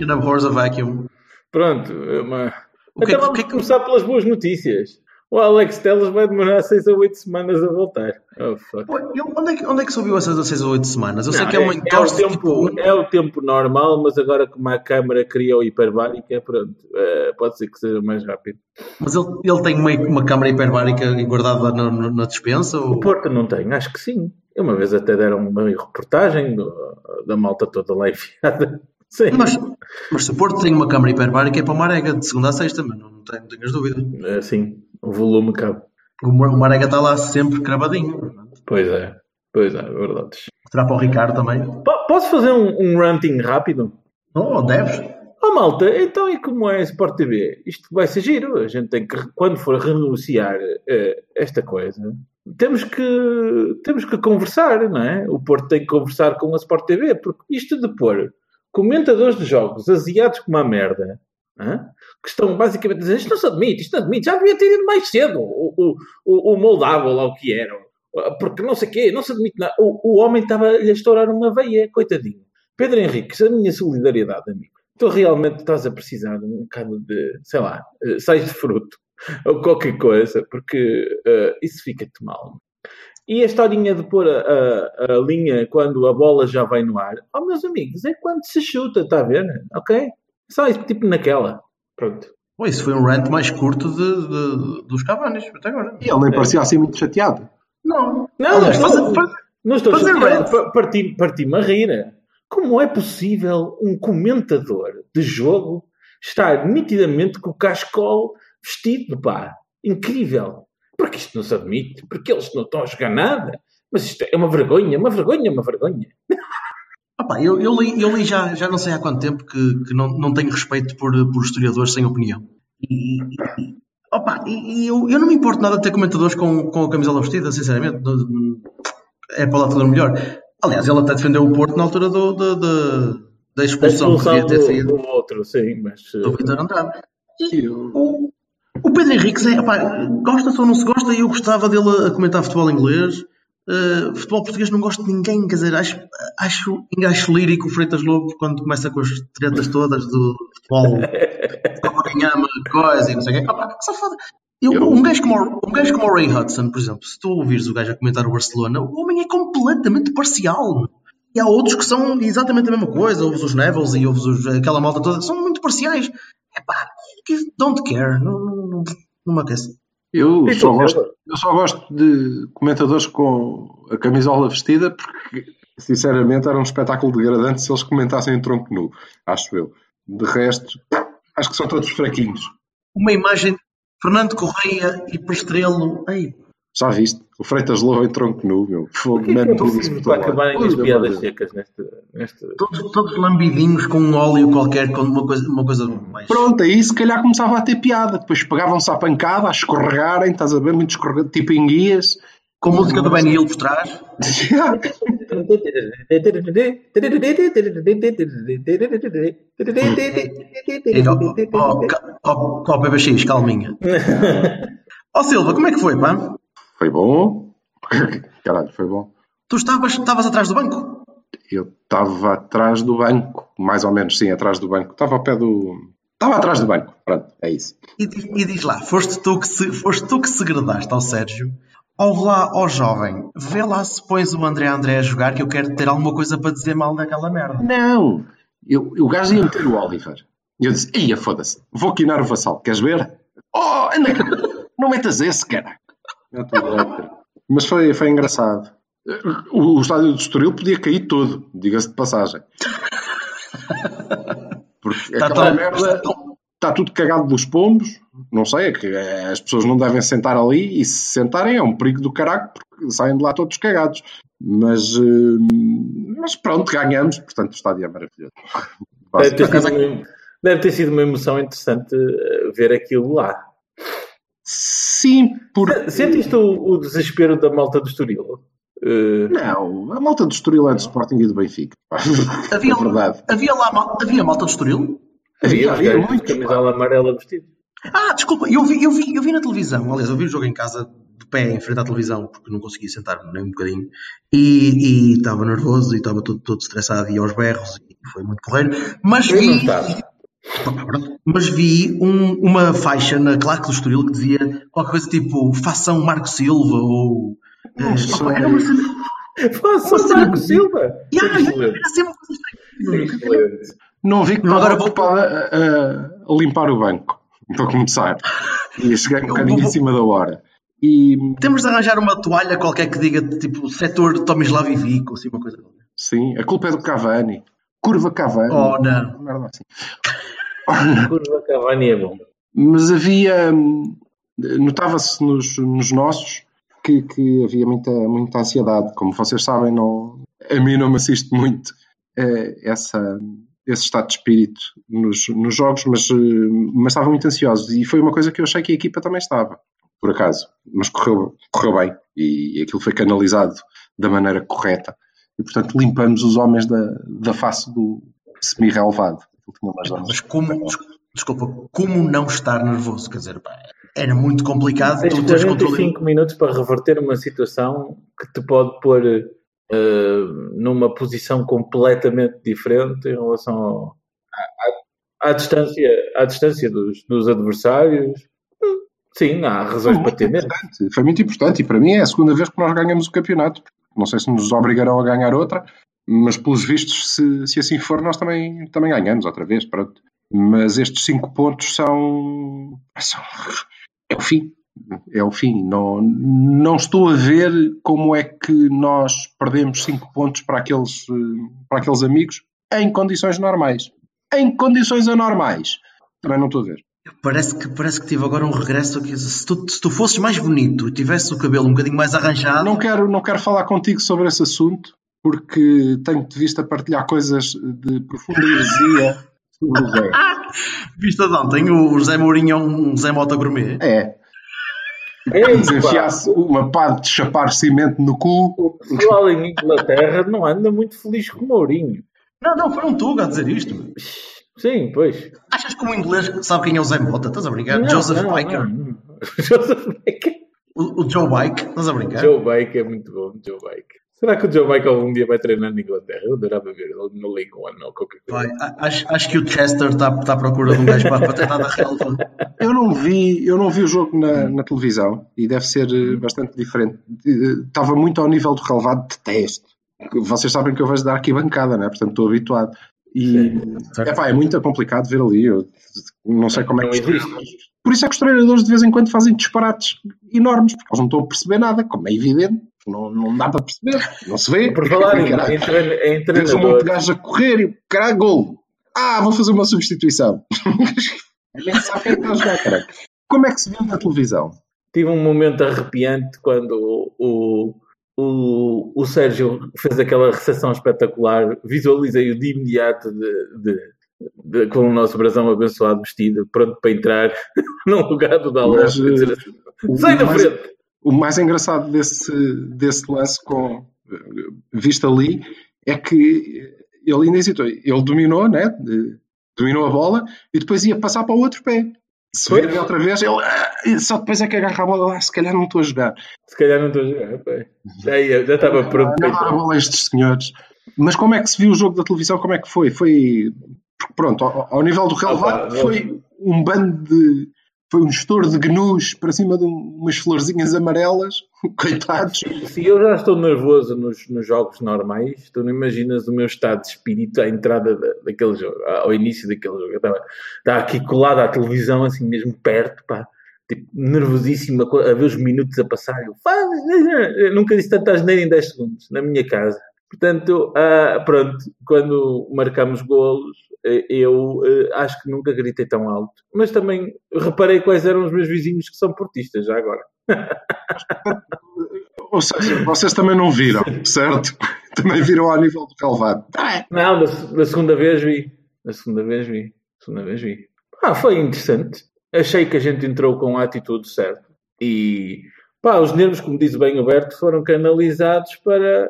Nation, Nation abhors a vacuum. Pronto, é uma... O que- então o vamos que é que- começar pelas boas notícias. O Alex Telles vai demorar 6 a 8 semanas a voltar. Oh, onde, é que, onde é que subiu essas 6 ou 8 semanas? Eu sei Não, que é uma é, o entorse tempo, tipo, é o tempo normal, mas agora como a câmara criou hiperbárica, pronto, eh, pode ser que seja mais rápido. Mas ele, ele tem uma, uma câmara hiperbárica guardada na, na, na dispensa? O Ou... Porto não tem, acho que sim. Uma vez até deram uma reportagem do- da malta toda lá enfiada. Sim. Mas, mas se o Porto tem uma câmara hiperbárica é para o Marega, de segunda a sexta, mas não, tenho, não tenhas dúvidas. Eh, Sim, o volume cabe. O, o Marega está lá sempre cravadinho. Pois é, pois é, verdade. Será para o Ricardo também? Po- Posso fazer um, um ranting rápido? Oh, deves? Oh malta, então e como é Sport TV? Isto vai ser giro. A gente tem que, quando for renunciar eh, esta coisa, temos que, temos que conversar, não é? O Porto tem que conversar com a Sport TV, porque isto de pôr comentadores de jogos asiados como a merda, hã? que estão basicamente dizer isto não se admite, isto não admite, já devia ter ido mais cedo o, o, o, o que era, porque não sei o quê, não se admite nada. O, o homem estava-lhe a estourar uma veia, coitadinho. Pedro Henrique, a minha solidariedade, amigo. Tu realmente estás a precisar de um bocado de, sei lá, eh, sais de fruto ou qualquer coisa, porque eh, isso fica-te mal. E a historinha de pôr a, a- a linha quando a bola já vai no ar, oh meus amigos, é quando se chuta, está a ver? Ok? Só isso, tipo naquela. Pronto. Pô, isso foi um rant mais curto de, de- dos Cavanis, até agora. E ele nem parecia assim muito chateado. Não. Não, Aliás, não, fazer- não, fazer- não estou fazer chateado, rant. pa- parti- parti-me a rir. Como é possível um comentador de jogo estar nitidamente com o cascol vestido, pá? Incrível. Porque isto não se admite, porque eles não estão a jogar nada. Mas isto é uma vergonha, uma vergonha, uma vergonha. Opa, eu, eu li, eu li já, já não sei há quanto tempo que, que não, não tenho respeito por, por historiadores sem opinião. E, e- opa, e, eu, eu não me importo nada de ter comentadores com, com a camisola vestida, sinceramente. É para lá tudo melhor. Aliás, ele até defendeu o Porto na altura do, do- do- da expulsão, que expulsão devia ter do, saído do outro, sim, mas... do Vitor Andrade. E O, o Pedro Henrique, é, gosta-se ou não se gosta, e eu gostava dele a comentar futebol inglês. Uh, futebol português não gosto de ninguém, quer dizer, acho, acho, acho lírico o Freitas Lobo quando começa com as tretas todas do futebol, quem ama coisa e não sei o quê. Eu, Eu- um, gajo como, o- um gajo como o Ray Hudson, por exemplo, se tu ouvires o gajo a comentar o Barcelona, o homem é completamente parcial. E há outros que são exatamente a mesma coisa, ouves os Nevels e ouves os- aquela malta toda, são muito parciais. Epá, don't care, não, não, não, não me aquece. Eu E só, tu, gosto, eu só gosto de comentadores com a camisola vestida porque, sinceramente, era um espetáculo degradante se eles comentassem em tronco nu, acho eu. De resto, acho que são todos fraquinhos. Uma imagem de Fernando Correia e Pastrelo. Ei, Já viste? O Freitas Lobo em tronco nu, meu. Fogo, que é que é tudo isso para acabarem as piadas secas neste... neste... todos, todos lambidinhos com um óleo qualquer, com uma coisa, uma coisa mais. Pronto, aí se calhar começava a ter piada. Depois pegavam-se à pancada, a escorregarem, estás a ver? Muito escorregado, tipo em guias. Com música do Benny Hill por trás. E, ó, ca- ó, ó, PBX, calminha. Ó Silva, como é que foi, pá? Foi bom. Caralho, foi bom. Tu estavas, estavas atrás do banco? Eu estava atrás do banco, mais ou menos, sim, atrás do banco. Estava ao pé do. Estava atrás do banco, pronto, é isso. E, diz- e diz lá, foste tu, que se, foste tu que segredaste ao Sérgio. Ouve lá, ó jovem, vê lá se pões o André André a jogar que eu quero ter alguma coisa para dizer mal daquela merda. Não! Eu, eu o gajo ia meter o Oliver. E eu disse: Ia, foda-se, vou quinar o vassal, queres ver? Oh, anda não metas esse, cara. O Oliver. Mas foi, foi engraçado. O, o estádio do Estoril podia cair todo, diga-se de passagem. Porque Tá aquela tão- merda está tudo cagado dos pombos, não sei, é que eh, as pessoas não devem sentar ali e se sentarem é um perigo do caraco porque saem de lá todos cagados. Mas, eh, mas pronto, ganhamos, portanto o estádio é maravilhoso. Deve ter, sido uma, deve ter sido uma emoção interessante eh, ver aquilo lá. Sim, porque... Sentiste o, o desespero da malta do Estoril? Uh, Não, a malta do Estoril é do Sporting e do Benfica. Havia, é verdade. havia lá havia malta do Estoril? havia, havia havia muitos, camisola amarela vestido. Ah, desculpa, eu vi, eu, vi, eu vi na televisão. Aliás, eu vi o jogo em casa de pé em frente à televisão porque não conseguia sentar nem um bocadinho e estava nervoso e estava todo, todo estressado e aos berros e foi muito porreiro. Mas Eu vi. Mas vi um- uma faixa na claque do Estoril que dizia qualquer coisa tipo façam Marco Silva ou. Não eh, opa, era uma cena. Faça o Marco Silva! Yeah, era assim uma coisa estranha. Não vi que Agora agora vou- para a, a limpar o banco, para começar. E cheguei um bocadinho vou- em cima da hora. E Temos de arranjar uma toalha qualquer que diga tipo setor Tomislav Ivic ou assim uma coisa. sim, a culpa é do Cavani. Curva Cavani. Oh, não. Merda assim. Curva Cavani é bom. Mas havia. Notava-se nos, nos nossos que, que havia muita, muita ansiedade. Como vocês sabem, não, a mim não me assiste muito eh, essa, esse estado de espírito nos, nos jogos, mas, eh, mas estavam muito ansiosos. E foi uma coisa que eu achei que a equipa também estava, por acaso. Mas correu, correu bem e aquilo foi canalizado da maneira correta. E portanto limpamos os homens da, da face do semi-relevado. Aquilo tinha umas zonas- Mas como, des- desculpa, como não estar nervoso? Quer dizer, pá, era muito complicado. Tens Tu tens controle. 45 minutos para reverter uma situação que te pode pôr eh, numa posição completamente diferente em relação ao- à, à- distância, à distância dos, dos adversários. Sim, há razões Foi para ter medo. importante, foi muito importante e para mim é a segunda vez que nós ganhamos o campeonato. Não sei se nos obrigarão a ganhar outra, mas pelos vistos, se, se assim for, nós também, também ganhamos outra vez. Pronto. Mas estes cinco pontos são, são- É o fim. É o fim. Não, não estou a ver como é que nós perdemos cinco pontos para aqueles, para aqueles amigos em condições normais. Em condições anormais. Também não estou a ver. Parece que, parece que tive agora um regresso. Que, se, tu, se tu fosses mais bonito e tivesse o cabelo um bocadinho mais arranjado. Não quero, não quero falar contigo sobre esse assunto, porque tenho-te visto a partilhar coisas de profunda heresia sobre o Zé. Vista de ontem, o José Mourinho é um Zé Mota Gourmet. É, Ei, se pá, enfiasse uma pá de chapar cimento no cu, o pessoal em Inglaterra não anda muito feliz com o Mourinho. Não, não, foi um Tuga a dizer isto. Sim, pois. Achas que um inglês sabe quem é o Zé Mota? Estás a brincar? Não, Joseph não, Biker. não, não. Joseph Baker. O, o Joe Bike? Estás a brincar? Joe Bike é muito bom, Joe Bike. Será que o Joe Bike algum dia vai treinar na Inglaterra? Eu adorava ver ele no League One ou qualquer coisa. Vai, a- acho, acho que o Chester está está à procura de um gajo para, para treinar da Real. eu não vi, eu não vi o jogo na, na televisão e deve ser eh, bastante diferente. Eh, Estava muito ao nível do relevado de teste. Vocês sabem que eu vejo da arquibancada, né? portanto estou habituado. E epá, é muito complicado ver ali. Eu não sei como é que existe. Por isso é que os treinadores de vez em quando fazem disparates enormes, porque eles não estão a perceber nada, como é evidente. Não, não dá para perceber, não se vê. Por falar em, Caralho. em, trein- em Tens um monte treinador, de gajos a correr e o caralho, gol. Ah, vou fazer uma substituição. Nem sabe quem está a jogar, caralho. Como é que se viu na televisão? tive um momento arrepiante quando o, o, o Sérgio fez aquela recepção espetacular. Visualizei-o de imediato de, de- de- com o nosso brasão abençoado vestido, pronto para entrar no lugar do Dallas. E assim, O Sai da mais- frente! O mais engraçado desse, desse lance com visto ali é que ele ainda hesitou. Ele dominou, né? Dominou a bola e depois ia passar para o outro pé. Se vir outra vez, ele ah, só depois é que agarra a bola. Ah, se calhar não estou a jogar. Se calhar não estou a jogar. pá. Já, ia- já estava pronto para Não a bola a estes senhores. Mas como é que se viu o jogo da televisão? Como é que foi? Foi. Pronto, ao, ao nível do relevado, Ah, foi um bando de. Foi um estouro de gnus para cima de um- umas florzinhas amarelas. Coitados. Se eu já estou nervoso nos, nos jogos normais, tu não imaginas o meu estado de espírito à entrada da, daquele jogo, ao início daquele jogo. Eu estava, estava aqui colado à televisão, assim mesmo perto, pá, tipo, nervosíssimo, a ver os minutos a passar. Eu nunca disse tanta asneira em 10 segundos, na minha casa. Portanto, ah, pronto, quando marcamos golos, eh, eu eh, acho que nunca gritei tão alto. Mas também reparei quais eram os meus vizinhos que são portistas, já agora. Ou seja, vocês também não viram, certo? Também viram ao nível do Calvado. Não, da, da segunda vez vi. Da segunda vez vi. Da segunda vez vi. Ah, foi interessante. Achei que a gente entrou com a atitude certa. E, pá, os nervos, como diz bem o Berto, foram canalizados para,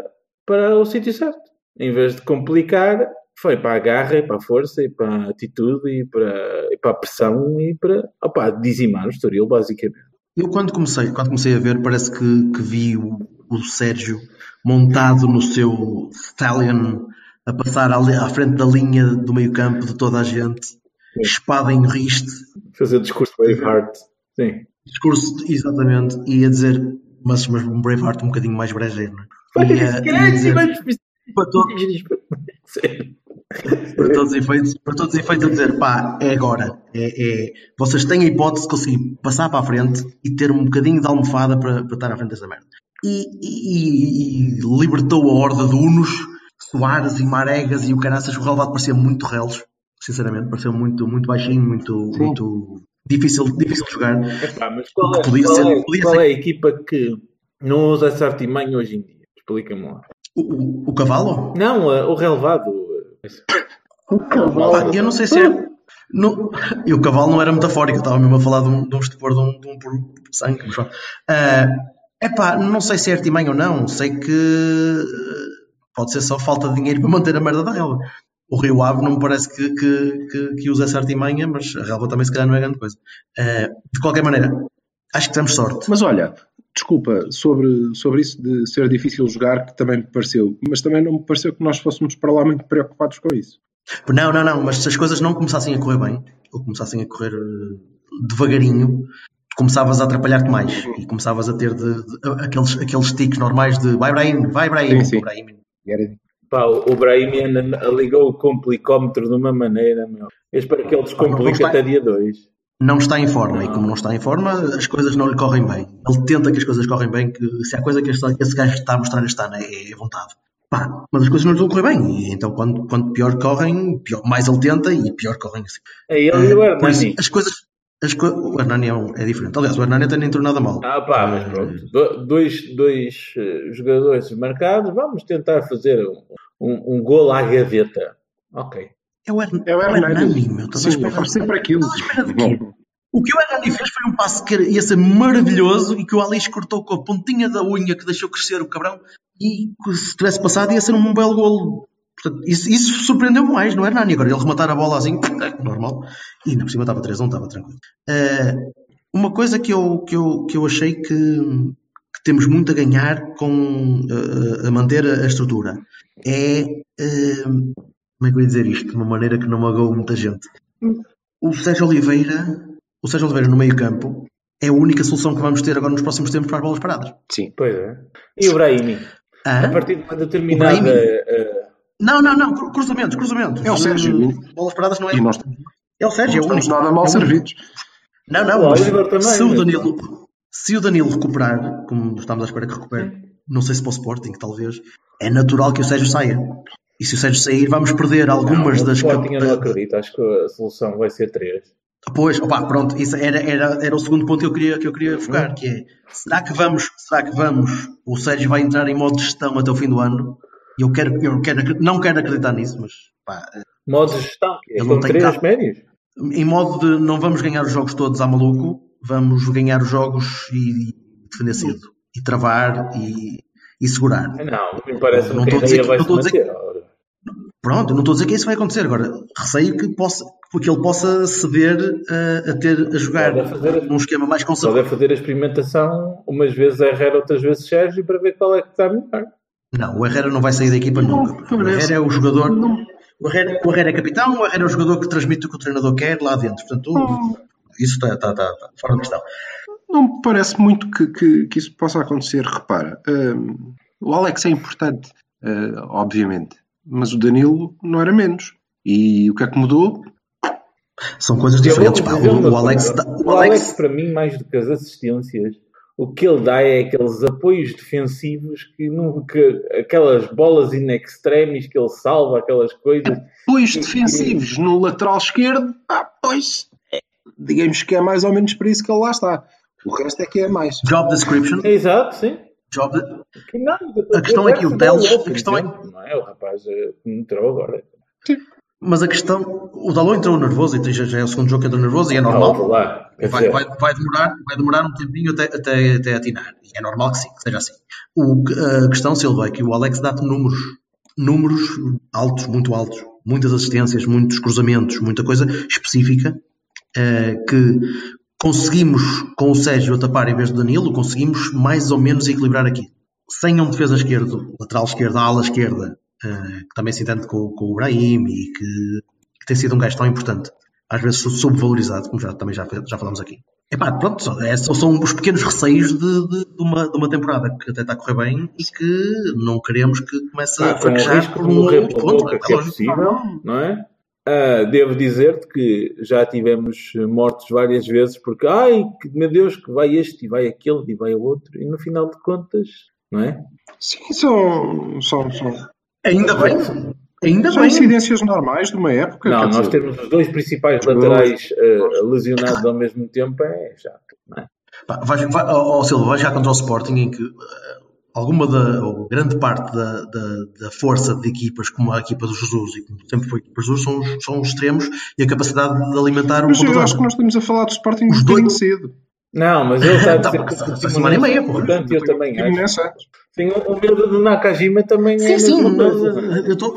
para o sítio certo. Em vez de complicar, foi para a garra, e para a força, e para a atitude, e para, e para a pressão, e para opá, dizimar o Estoril, basicamente. Eu quando comecei, quando comecei a ver, parece que, que vi o, o Sérgio montado no seu Stallion a passar ali à frente da linha do meio campo de toda a gente, espada em riste, Fazer discurso Braveheart. Sim. discurso exatamente, e a dizer, mas, mas um Braveheart um bocadinho mais brejeiro, não é? E e dizer, para todos, para todos os efeitos, para todos os efeitos a dizer, pá, é agora. É, é- vocês têm a hipótese de conseguir passar para a frente e ter um bocadinho de almofada para, para estar à frente dessa merda. E, e- e libertou a horda de Unos, Soares e Maregas e o Caraças. O relevado parecia muito reles, sinceramente, pareceu muito, muito baixinho, muito, muito difícil, difícil de jogar. Epá, mas qual é, Podia qual ser- é- podia qual ser- é a equipa que não usa essa artimanha hoje em dia? Explica-me lá. O, o, o cavalo? Não, eh, o relevado. Pá, eu não sei se é. No, e o cavalo não era metafórico, estava mesmo a falar de um, de um estupor de um, de um por sangue. Mas, pronto. Ah, epá, não sei se é artimanha ou não, sei que eh, pode ser só falta de dinheiro para manter a merda da relva. O Rio Ave não me parece que, que, que, que usa essa artimanha, mas a relva também se calhar não é grande coisa. Ah, de qualquer maneira, acho que temos sorte. Mas olha, desculpa, sobre, sobre isso de ser difícil jogar, que também me pareceu, mas também não me pareceu que nós fôssemos para lá muito preocupados com isso. Não, não, não, mas se as coisas não começassem a correr bem, ou começassem a correr eh, devagarinho, começavas a atrapalhar-te mais e começavas a ter de, de- aqueles, aqueles tiques normais de vai Brahim, vai Brahim, Sim, sim. Brahim. Pá, o Brahim ligou o complicómetro de uma maneira, meu. Eu espero que ele descomplique até dia 2. Não está em forma e como não está em forma, as coisas não lhe correm bem. Ele tenta que as coisas correm bem, que se há coisa que este, esse gajo está a mostrar este ano é, é vontade. Pá, mas as coisas não lhe a correr bem. E então quando, quando pior correm, pior, mais ele tenta e pior correm assim. É ele e o Eh, Hernani. as coisas. As co o Hernani é, um- é diferente. Aliás, o Hernani até nem entrou nada mal. Ah pá, mas pronto. Do- dois, dois eh, jogadores marcados, vamos tentar fazer um, um, um gol à gaveta. Ok. É o, Hern É o Hernani. meu. Estás Sim, espera- faz sempre aquilo. estás à espera de quê? O que o Hernani fez foi um passo que ia ser maravilhoso e que o Alice cortou com a pontinha da unha que deixou crescer o cabrão e que se tivesse passado ia ser um belo golo. Portanto, isso, isso surpreendeu-me mais no Hernani. Agora, ele rematar a bola assim, normal. E ainda por cima estava 3 1 estava tranquilo. Eh, uma coisa que eu, que eu, que eu achei que, que temos muito a ganhar com eh, a manter a, estrutura é. eh, como é que eu ia dizer isto? De uma maneira que não magoou muita gente. O Sérgio Oliveira, o Sérgio Oliveira no meio campo, é a única solução que vamos ter agora nos próximos tempos para as bolas paradas. Sim. Pois é. E o Brahimi? Hã? A partir de uma determinada. O eh, Não, não, não, cru- cruzamentos, cruzamentos. É o Sérgio. Hum, Bolas paradas não é. E nós É o Sérgio, é não o estamos único. nada mal É o servidos. Não, O não, mas Oliver também, se o mas- Danilo, se o Danilo recuperar, como estamos à espera que recupere, não sei se para o Sporting, talvez, é natural que o Sérgio saia. E se o Sérgio sair, vamos perder algumas não, das o Sporting eu não acredito. Acho que a solução vai ser 3. Pois, opá, pronto, isso era, era, era o segundo ponto que eu queria, que eu queria focar, que é, será que vamos, será que vamos, o Sérgio vai entrar em modo de gestão até o fim do ano? E Eu quero, eu quero, não quero acreditar nisso, mas, pá, Modo de gestão. Ele Com não tem 3 cá- médios. em modo de não vamos ganhar os jogos todos à maluco, vamos ganhar os jogos e defender cedo, e travar e, e segurar. Não, não me parece Não que a dizer ideia que- vai não estou a dizer. Pronto, não estou a dizer que isso vai acontecer. Agora, receio que, possa, que ele possa ceder a, a ter a jogar Pode fazer- num esquema mais Só conservador. deve fazer a experimentação umas vezes Herrera, outras vezes Sérgio para ver qual é que está melhor. Não, o Herrera não vai sair da equipa nunca. O. Herrera é o jogador. O Herrera, o Herrera é capitão, o Herrera é o jogador que transmite o que o treinador quer lá dentro. Portanto, isso está, está, está, está fora de questão. Não me parece muito que, que, que isso possa acontecer. Repara, hum, o Alex é importante, eh, obviamente, mas o Danilo não era menos. E o que é que mudou? São coisas diferentes. pá. O, o Alex, o o Alex, Alex, para mim, mais do que as assistências, o que ele dá é aqueles apoios defensivos que, que aquelas bolas in extremis que ele salva, aquelas coisas. Apoios defensivos no lateral esquerdo, ah, pois, é, digamos que é mais ou menos para isso que ele lá está. O resto é que é mais. Job description. Exato, sim. Job. Que não, A questão é que o Teles- a questão é- Não é? O rapaz eh, que entrou agora. Mas a questão, o Dalot entrou nervoso e já, já é o segundo jogo que entrou nervoso e é Não, normal. lá. Quer Vai, vai, vai, demorar, vai demorar um tempinho até, até, até atinar. E é normal que sim, que seja assim. O, a questão, Silva, é que o Alex dá-te números. Números altos, muito altos. Muitas assistências, muitos cruzamentos, muita coisa específica eh, que conseguimos, com o Sérgio a tapar em vez do Danilo, conseguimos mais ou menos equilibrar aqui. Sem um defesa esquerdo, lateral esquerda, ala esquerda, eh, que também se entende com, com o Brahim e que, que tem sido um gajo tão importante às vezes subvalorizado, como já, também já, já falamos aqui. Epá, pronto, só- é, são os pequenos receios de, de- de uma, de uma temporada que até está a correr bem e que não queremos que comece a Ah, o fraquejar por um pela ponto. é possível, não é? Ah, devo dizer-te que já tivemos mortos várias vezes porque, ai, que, meu Deus, que vai este e vai aquele e vai o outro, e no final de contas, não é? Sim, são, são, são, Ainda bem, ainda são bem. incidências normais de uma época. Não, nós dizer, temos os dois principais laterais ah, lesionados ao mesmo tempo, é chato, não é? Pá, Vai, vai, ó, ó, Silva, vai já contra o Sporting em que eh, alguma da, ou grande parte da, da, da força de equipas, como a equipa do Jesus e como sempre foi a equipa do Jesus, são, os- são os extremos e a capacidade de alimentar um Mas eu acho que nós estamos a falar do Sporting Os dois- cedo. Não, mas ele está a dizer Tá, que mas Portimonense semana e meia, é pô. importante, eu também acho. Sim, o o medo do Nakajima também é Sim, sim, mas, eu estou.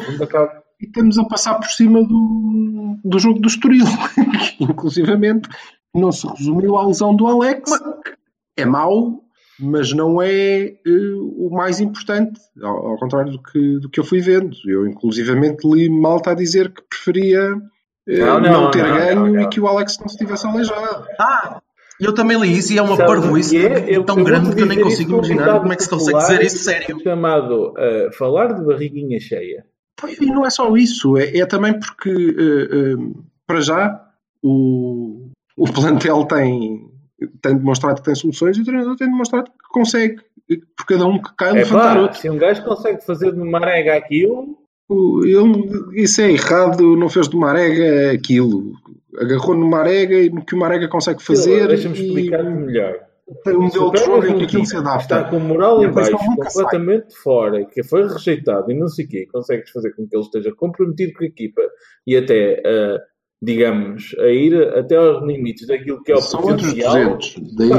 E estamos a passar por cima do, do jogo do Estoril. que, Inclusivamente, não se resumiu à lesão do Alex. É mau, mas não é eh, o mais importante. Ao, ao contrário do que, do que eu fui vendo. Eu, inclusivamente, li malta a dizer que preferia eh, Não, não, não, ter não, ganho não, não. e que o Alex não se tivesse aleijado. Ah, eu também li isso e é uma parvoíce é? Tão eu grande que eu nem consigo imaginar como é que se consegue dizer isso sério. chamado uh, falar de barriguinha cheia. Pois, E não é só isso, é, é também porque, eh, eh, para já, o, o plantel tem, tem demonstrado que tem soluções e o treinador tem demonstrado que consegue, por cada um que cai, É levantar pá, outro. se um gajo consegue fazer de uma arega aquilo, O- Ele, isso é errado, não fez de uma arega aquilo. Agarrou numa arega e no que uma arega consegue fazer. deixa-me explicar melhor. Tem um modelo o de jogo é em que aquilo se adapta. Está com moral E em baixo, nunca sai. completamente fora, que foi rejeitado e não sei o quê, consegues fazer com que ele esteja comprometido com a equipa e até, uh, digamos, a ir até aos limites daquilo que é o São outros potencial. 200. Daí é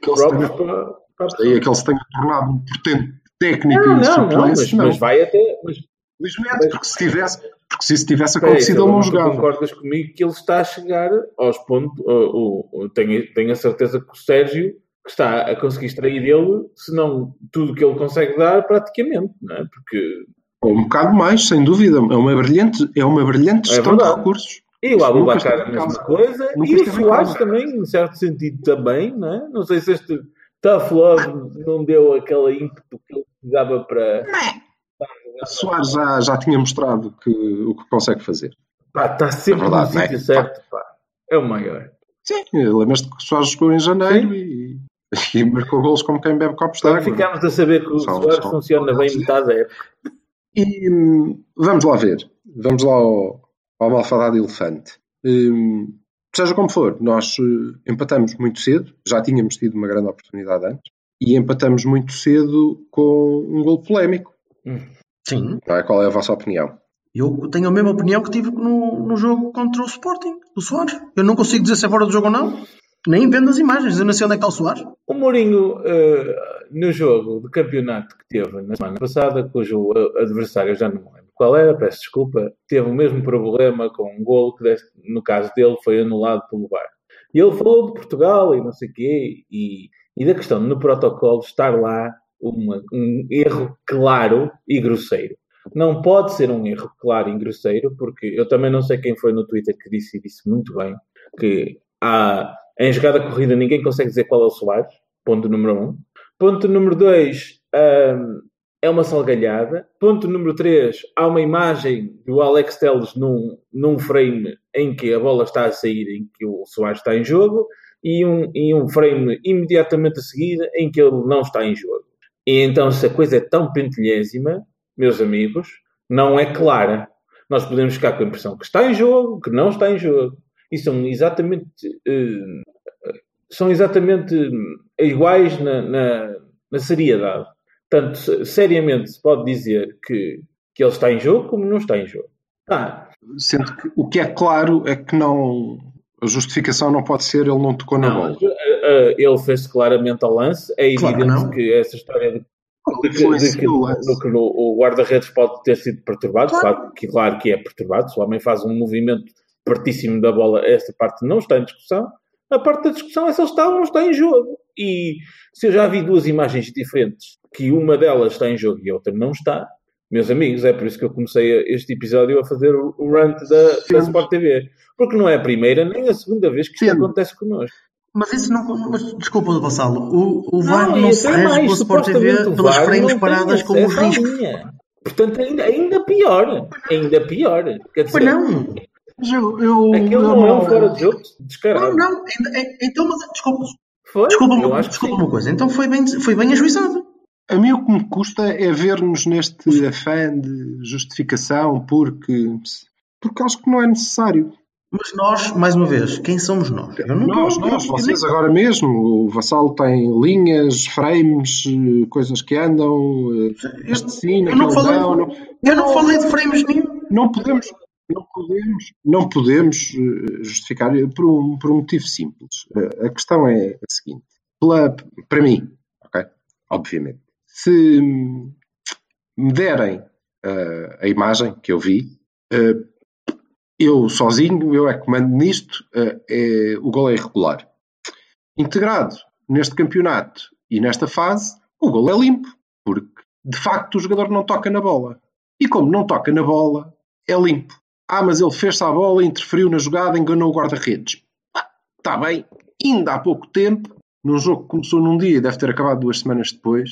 que ele tenha, para, para daí é que ele se tenha tornado um portento técnico Não, e não, não, mas. Não, mas vai até. Mas, Felizmente, porque se tivesse, porque se isso tivesse acontecido, ele não jogava. concordas comigo que ele está a chegar aos pontos. o- o- tenho, tenho a certeza que o Sérgio que está a conseguir extrair dele, se não tudo que ele consegue dar, praticamente, não é? Porque. Ou um bocado mais, sem dúvida. É uma brilhante, é uma brilhante É gestão de verdade. recursos. E o Abubacar a mesma coisa, e o Soares também, em certo sentido, também, não é? Não sei se este tough love não deu aquele ímpeto que ele precisava para. Soares já, já tinha mostrado que, o que consegue fazer. Pá, está sempre É verdade, no não é? sítio certo, pá. É o maior. Sim, lembras-te que o Soares jogou em janeiro e, e marcou golos como quem bebe copos de Quando água. ficámos a saber que o São- Soares são- funciona bem metade da época. E hum, vamos lá ver. Vamos lá ao, ao malfadado elefante. Hum, seja como for, nós eh, empatamos muito cedo. Já tínhamos tido uma grande oportunidade antes. E empatamos muito cedo com um gol polémico. Sim, Não é? Qual é a vossa opinião? eu tenho a mesma opinião que tive no, no jogo contra o Sporting, do Soares. Eu não consigo dizer se é fora do jogo ou não. Nem vendo as imagens, eu não sei onde é que está o Soares. O Mourinho, eh, no jogo de campeonato que teve na semana passada, cujo eh, adversário já não lembro qual era, peço desculpa, teve o mesmo problema com um gol que, no caso dele, foi anulado pelo VAR. E ele falou de Portugal e não sei o quê, e, e da questão no protocolo estar lá uma- um erro claro e grosseiro. Não pode ser um erro claro e grosseiro, porque eu também não sei quem foi no Twitter que disse e disse muito bem que há, em jogada corrida ninguém consegue dizer qual é o Soares, ponto número um. Ponto número dois, hum, é uma salgalhada. Ponto número três, há uma imagem do Alex Telles num, num frame em que a bola está a sair, em que o Soares está em jogo. e um, e um frame imediatamente a seguir em que ele não está em jogo. E então, se a coisa é tão pentelhésima, meus amigos, não é clara. Nós podemos ficar com a impressão que está em jogo, que não está em jogo. E são exatamente, uh, são exatamente iguais na, na, na seriedade. Portanto, seriamente se pode dizer que, que ele está em jogo como não está em jogo. Ah. Sendo que o que é claro é que não. A justificação não pode ser ele não tocou na não, bola. Ele fez claramente ao lance. É evidente claro que essa história de, de, que, de que, no, que no, o guarda-redes pode ter sido perturbado, claro. Claro, que, claro que é perturbado. Se o homem faz um movimento pertíssimo da bola, essa parte não está em discussão. A parte da discussão é se ele está ou não está em jogo. E se eu já vi duas imagens diferentes, que uma delas está em jogo e a outra não está, meus amigos, é por isso que eu comecei este episódio a fazer o, rant da, da Sport TV. Porque não é a primeira nem a segunda vez que isto Sim. acontece connosco. Mas isso não. Mas, desculpa, Vassalo. O, o VAR não, não se rege pela Sport TV pelas frames paradas com os riscos. Portanto, ainda, ainda pior. Ainda pior. Quer dizer, pois não. Eu, eu, Aquilo eu não é um fora de jogo descarado. Não, não. Então, mas desculpa. Foi? Desculpa, desculpa uma coisa. Então foi bem, foi bem ajuizado. A mim o que me custa é ver-nos neste afã de justificação porque, porque acho que não é necessário. Mas nós, mais uma vez, quem somos nós? Nós, nós, vocês nem... agora mesmo. O Vassalo tem linhas, frames, coisas que andam, este sim, eu não, falei, não, não, Eu não falei de frames nenhum. Não podemos, não podemos, não podemos eh, justificar por um, por um motivo simples. Eh, a questão é a seguinte: pela, para mim, ok? Obviamente, se me derem uh, a imagem que eu vi, uh, eu sozinho, eu é que mando nisto, uh, é, o gol é irregular. Integrado neste campeonato e nesta fase, o gol é limpo, porque de facto o jogador não toca na bola. E como não toca na bola, é limpo. Ah, mas ele fez-se à bola, interferiu na jogada, enganou o guarda-redes. Está ah, bem, ainda há pouco tempo, num jogo que começou num dia e deve ter acabado duas semanas depois,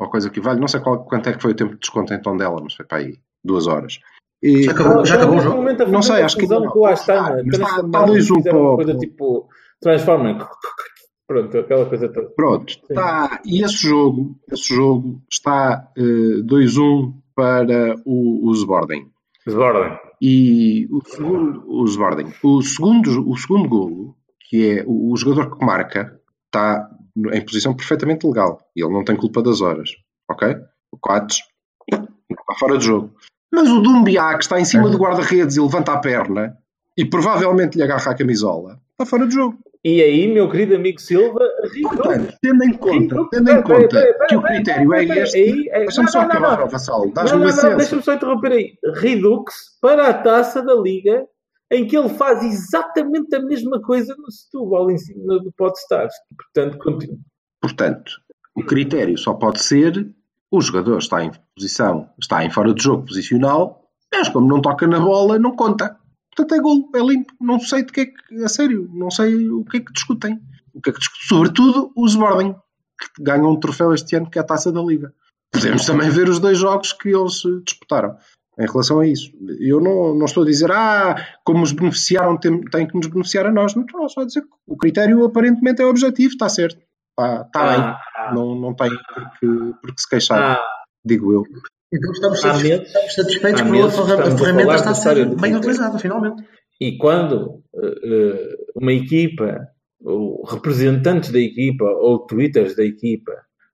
ou coisa que vale. Não sei qual, quanto é que foi o tempo de desconto então dela, mas foi para aí duas horas. E, já acabou, já acabou o jogo? Não sei, acho que não. Com a Astana, está, está 2-1 para o... coisa tipo Transformer. Pronto, aquela coisa toda. Pronto, está, e esse jogo, esse jogo está uh, eh, 2-1 para o, o Zbording. Zbording. E o segundo, o Zbording. O segundo, o segundo golo, que é o, o jogador que marca, está em posição perfeitamente legal. E ele não tem culpa das horas. Ok? O Coates está fora de jogo. Mas o Dumbiá, que está em cima é. do guarda-redes e levanta a perna e provavelmente lhe agarra a camisola, está fora de jogo. E aí, meu querido amigo Silva, Portanto, tendo em conta, tendo em conta que o critério é este, deixa-me só acabar, Vassal, dás-me Deixa-me só interromper aí. Redux para a taça da Liga em que ele faz exatamente a mesma coisa no Setúbal, em cima do Podstars. Portanto, continua. Portanto, o critério só pode ser o jogador está em posição, está em fora de jogo posicional, mas como não toca na bola, não conta. Portanto, é gol, é limpo. Não sei de que é que, a sério, não sei o que é que discutem. O que é que discutem? Sobretudo o Sporting, que ganham um troféu este ano, que é a taça da Liga. Podemos também ver os dois jogos que eles disputaram em relação a isso. Eu não, não estou a dizer, ah, como nos beneficiaram, tem, tem que nos beneficiar a nós. Não estou só a dizer que o critério aparentemente é objetivo, está certo. Está, está ah, bem. Ah, não, não tem porque, porque se queixar, ah, digo eu. Então estamos satisfeitos, estamos satisfeitos por a ferramenta está a ser bem utilizada, finalmente. E quando uh, uma equipa, ou representantes da equipa, ou twitters da equipa,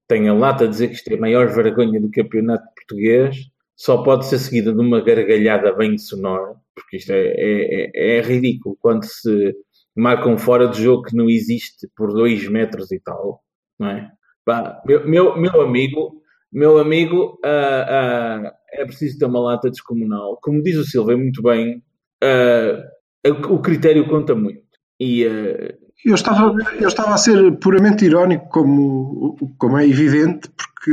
têm a lata a dizer que isto é a maior vergonha do campeonato português, só pode ser seguida de uma gargalhada bem sonora, porque isto é, é, é, é ridículo quando se marca um fora de jogo que não existe por dois metros e tal, não é? Meu, meu, meu amigo, meu amigo, uh, uh, é preciso ter uma lata descomunal. Como diz o Silva muito bem, uh, o critério conta muito. E, eu, estava, eu estava a ser puramente irónico, como, como é evidente, porque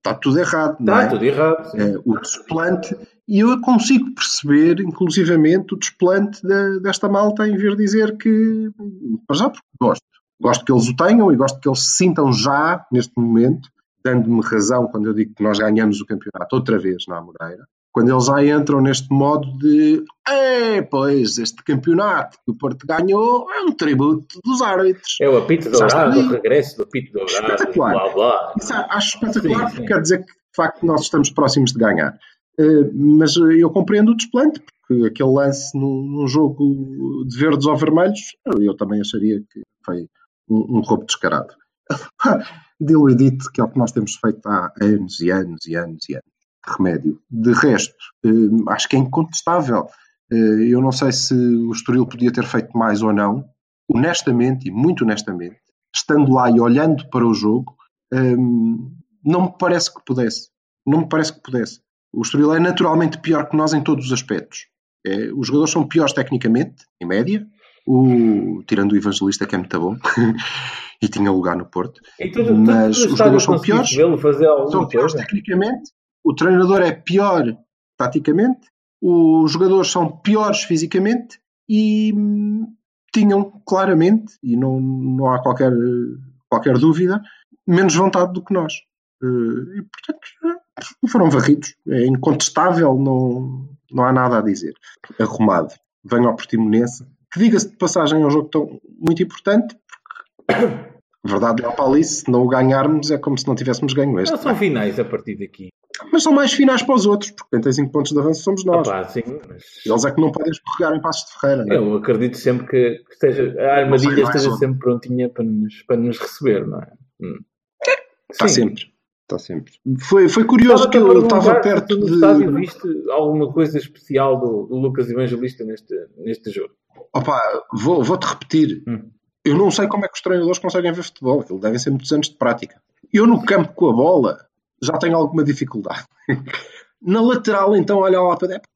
está tudo errado. Está é? tudo errado. É, o desplante, e eu consigo perceber, inclusivamente, o desplante de, desta malta em vir dizer que, para já, porque gosto. Gosto que eles o tenham e gosto que eles se sintam já, neste momento, dando-me razão quando eu digo que nós ganhamos o campeonato outra vez na Amoreira. Quando eles já entram neste modo de é, pois, este campeonato que o Porto ganhou é um tributo dos árbitros. É o apito está dourado, o regresso do apito dourado, Espetacular. blá blá. Isso acho espetacular, Sim, sim. porque quer dizer que de facto nós estamos próximos de ganhar. Eh, mas eu compreendo o desplante, porque aquele lance num, jogo de verdes ou vermelhos, eu também acharia que foi um, um roubo descarado. Dilo e dito, que é o que nós temos feito há anos e anos e anos e anos. Remédio. De resto, eh, acho que é incontestável. Eh, eu não sei se o Estoril podia ter feito mais ou não. Honestamente, e muito honestamente, estando lá e olhando para o jogo, hum, não me parece que pudesse. Não me parece que pudesse. O Estoril é naturalmente pior que nós em todos os aspectos. É, os jogadores são piores tecnicamente, em média. O, tirando o Evangelista, que é muito bom, e tinha lugar no Porto. Tu, Mas tu, os jogadores são piores. São piores tecnicamente. O treinador é pior taticamente. Os jogadores são piores fisicamente. E hum, tinham claramente, e não, não há qualquer, qualquer dúvida, menos vontade do que nós. Eh, E, portanto, foram varridos. É incontestável, não, não há nada a dizer. Arrumado. Venho ao Portimonense. Que diga-se de passagem, é um jogo tão, muito importante. porque, Verdade é a palice, se não o ganharmos é como se não tivéssemos ganho este. Não são finais a partir daqui. Mas são mais finais para os outros, porque quem tem 5 pontos de avanço somos nós. Opa, sim, mas Eles é que não podem escorregar em passos de ferreira. Não é? eu acredito sempre que, que esteja, a armadilha é esteja sempre prontinha para nos, para nos receber, não é? Hum. Está Sim. sempre. Está sempre. Foi, foi curioso Estava-te que eu estava perto de. estádio viste alguma coisa especial do, do Lucas Evangelista neste, neste jogo? Opa, vou, vou-te repetir. Hum. Eu não sei como é que os treinadores conseguem ver futebol. Aquilo devem ser muitos anos de prática. Eu no campo com a bola já tenho alguma dificuldade. Na lateral, então, olha lá para dentro.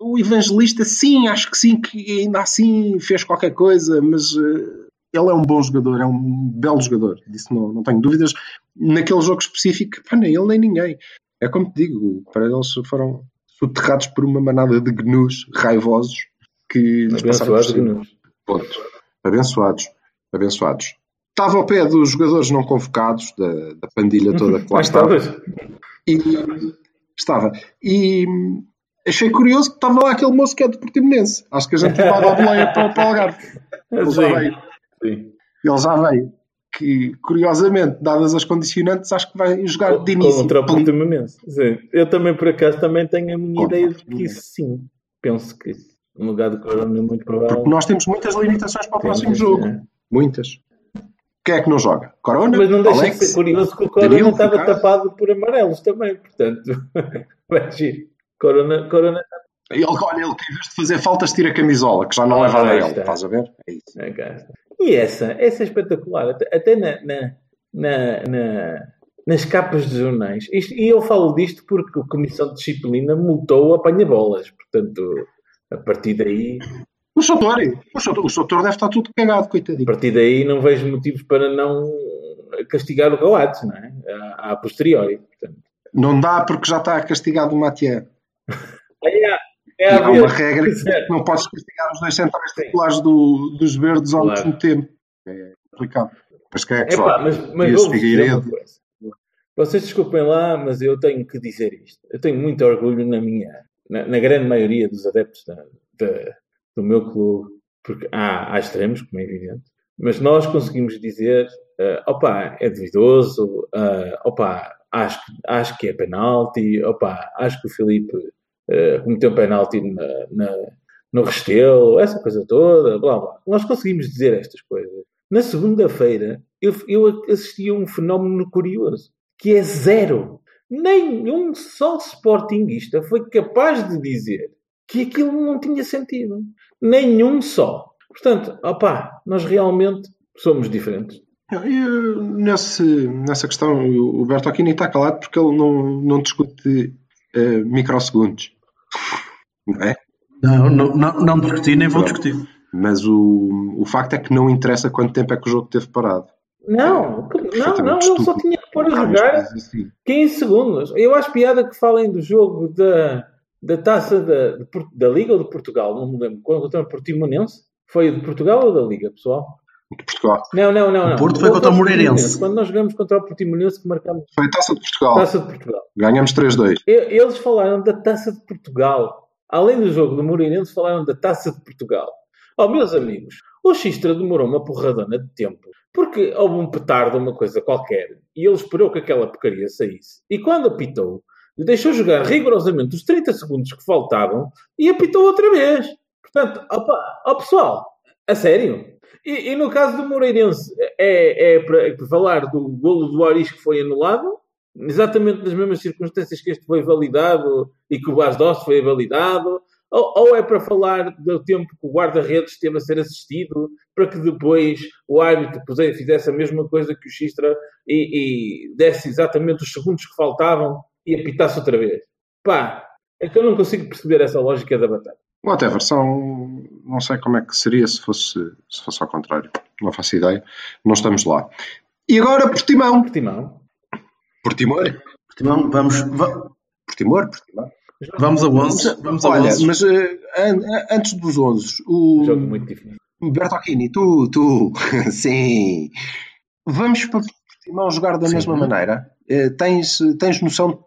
O evangelista, sim, acho que sim, que ainda assim fez qualquer coisa, mas eh, ele é um bom jogador, é um belo jogador. Disso não, não tenho dúvidas. Naquele jogo específico, pá, nem ele nem ninguém. É como te digo, para eles foram soterrados por uma manada de gnus raivosos que lhes passaram por Abençoado cima. Gnus. Ponto. Abençoados. Abençoados. Estava ao pé dos jogadores não convocados, da, da pandilha toda que lá Mas estava. estavas. E, estava. E achei curioso que estava lá aquele moço que é de Portimonense. Acho que a gente levava a boleia para, para o Algarve. Ele já veio. Sim. Ele já veio. Que, curiosamente, dadas as condicionantes, acho que vai jogar de início. Contra o. Portimonense. Sim. Eu também, por acaso, também tenho a minha Contra ideia de que isso sim. Penso que no lugar do Corona é muito provável. Porque nós temos muitas limitações para o próximo Sim, jogo. sim. Muitas. Quem é que não joga? Corona? Mas não deixa Alex? de ser curioso que o Corona Danilo, estava Ricardo? tapado por amarelos também, portanto, vai giro. Corona, Corona Ele, olha, ele que em vez de fazer faltas tira a camisola, que já não Ah, leva amarelo. está. Estás a ver? É isso. Está. E essa, essa é espetacular, até, até na, na, na, na- nas capas de jornais. Isto- e eu falo disto porque a Comissão de Disciplina multou o apanha-bolas, portanto, a partir daí, O Soutor, o Soutor, o Soutor deve estar tudo cagado, a coitadinho. partir daí não vejo motivos para não castigar o Coates, não é? A, a posteriori, portanto. Não dá porque já está castigado o Mathieu. É, é a há uma regra que não podes castigar os dois centrais titulares do, dos verdes ao Claro. mesmo tempo. É complicado. Mas quem é que Epá, mas, mas uma Figueiredo. Vocês desculpem lá, mas eu tenho que dizer isto. Eu tenho muito orgulho na minha, na, na grande maioria dos adeptos da, da- do meu clube, porque há, há extremos, como é evidente, mas nós conseguimos dizer, eh, opa, é duvidoso, eh, opa, acho, acho que é penalti, opa, acho que o Filipe eh, cometeu penalti na, na- no Restelo, essa coisa toda, blá blá. Nós conseguimos dizer estas coisas. Na segunda-feira, eu, eu assisti a um fenómeno curioso, que é zero. Nenhum só sportinguista foi capaz de dizer que aquilo não tinha sentido. Nenhum só. Portanto, opá, nós realmente somos diferentes. Eu, nesse, nessa questão, o Bertolini está calado porque ele não, não discute eh, microsegundos. Não é? Não, não, não, não discuti, nem vou Pronto. discutir. Mas o, o facto é que não interessa quanto tempo é que o jogo teve parado. Não, não, não, Perfeitamente ele só tinha que pôr a jogar coisas assim. 15 segundos. Eu acho piada que falem do jogo da, da taça da, de da Liga ou de Portugal, não me lembro. Contra o Portimonense? Foi de Portugal ou da Liga, pessoal? De Portugal. Não, não, não. O não. Porto foi contra o Moreirense. Quando nós jogamos contra o Portimonense que marcamos Foi a Taça de Portugal. Taça de Portugal. Ganhamos 3-2. E- Eles falaram da Taça de Portugal. Além do jogo do Moreirense, falaram da Taça de Portugal. Oh, meus amigos, o Xistra demorou uma porradona de tempo. Porque houve um petardo, uma coisa qualquer, e ele esperou que aquela porcaria saísse. E quando apitou, deixou jogar rigorosamente os 30 segundos que faltavam e apitou outra vez. Portanto, opa, ó pessoal, a sério. E, e no caso do Moreirense, é, é para falar do golo do Aris que foi anulado, exatamente nas mesmas circunstâncias que este foi validado e que o Bas Dost foi validado, ou, ou é para falar do tempo que o guarda-redes esteve a ser assistido, para que depois o árbitro fizesse a mesma coisa que o Xistra e, e desse exatamente os segundos que faltavam e apitasse outra vez. Pá, é que eu não consigo perceber essa lógica da batata. Whatever, são. Não sei como é que seria se fosse, se fosse ao contrário. Não faço ideia. Não estamos lá. E agora, Portimão. Portimão. Portimor? Portimão, vamos, va- Portimor? Portimão. vamos a 11. Vamos a Olha, 11. mas an- an- antes dos 11, o Jogo muito difícil. Bertocchini, tu, tu, sim. Vamos para Portimão jogar da Sim. mesma maneira? Eh, tens, tens noção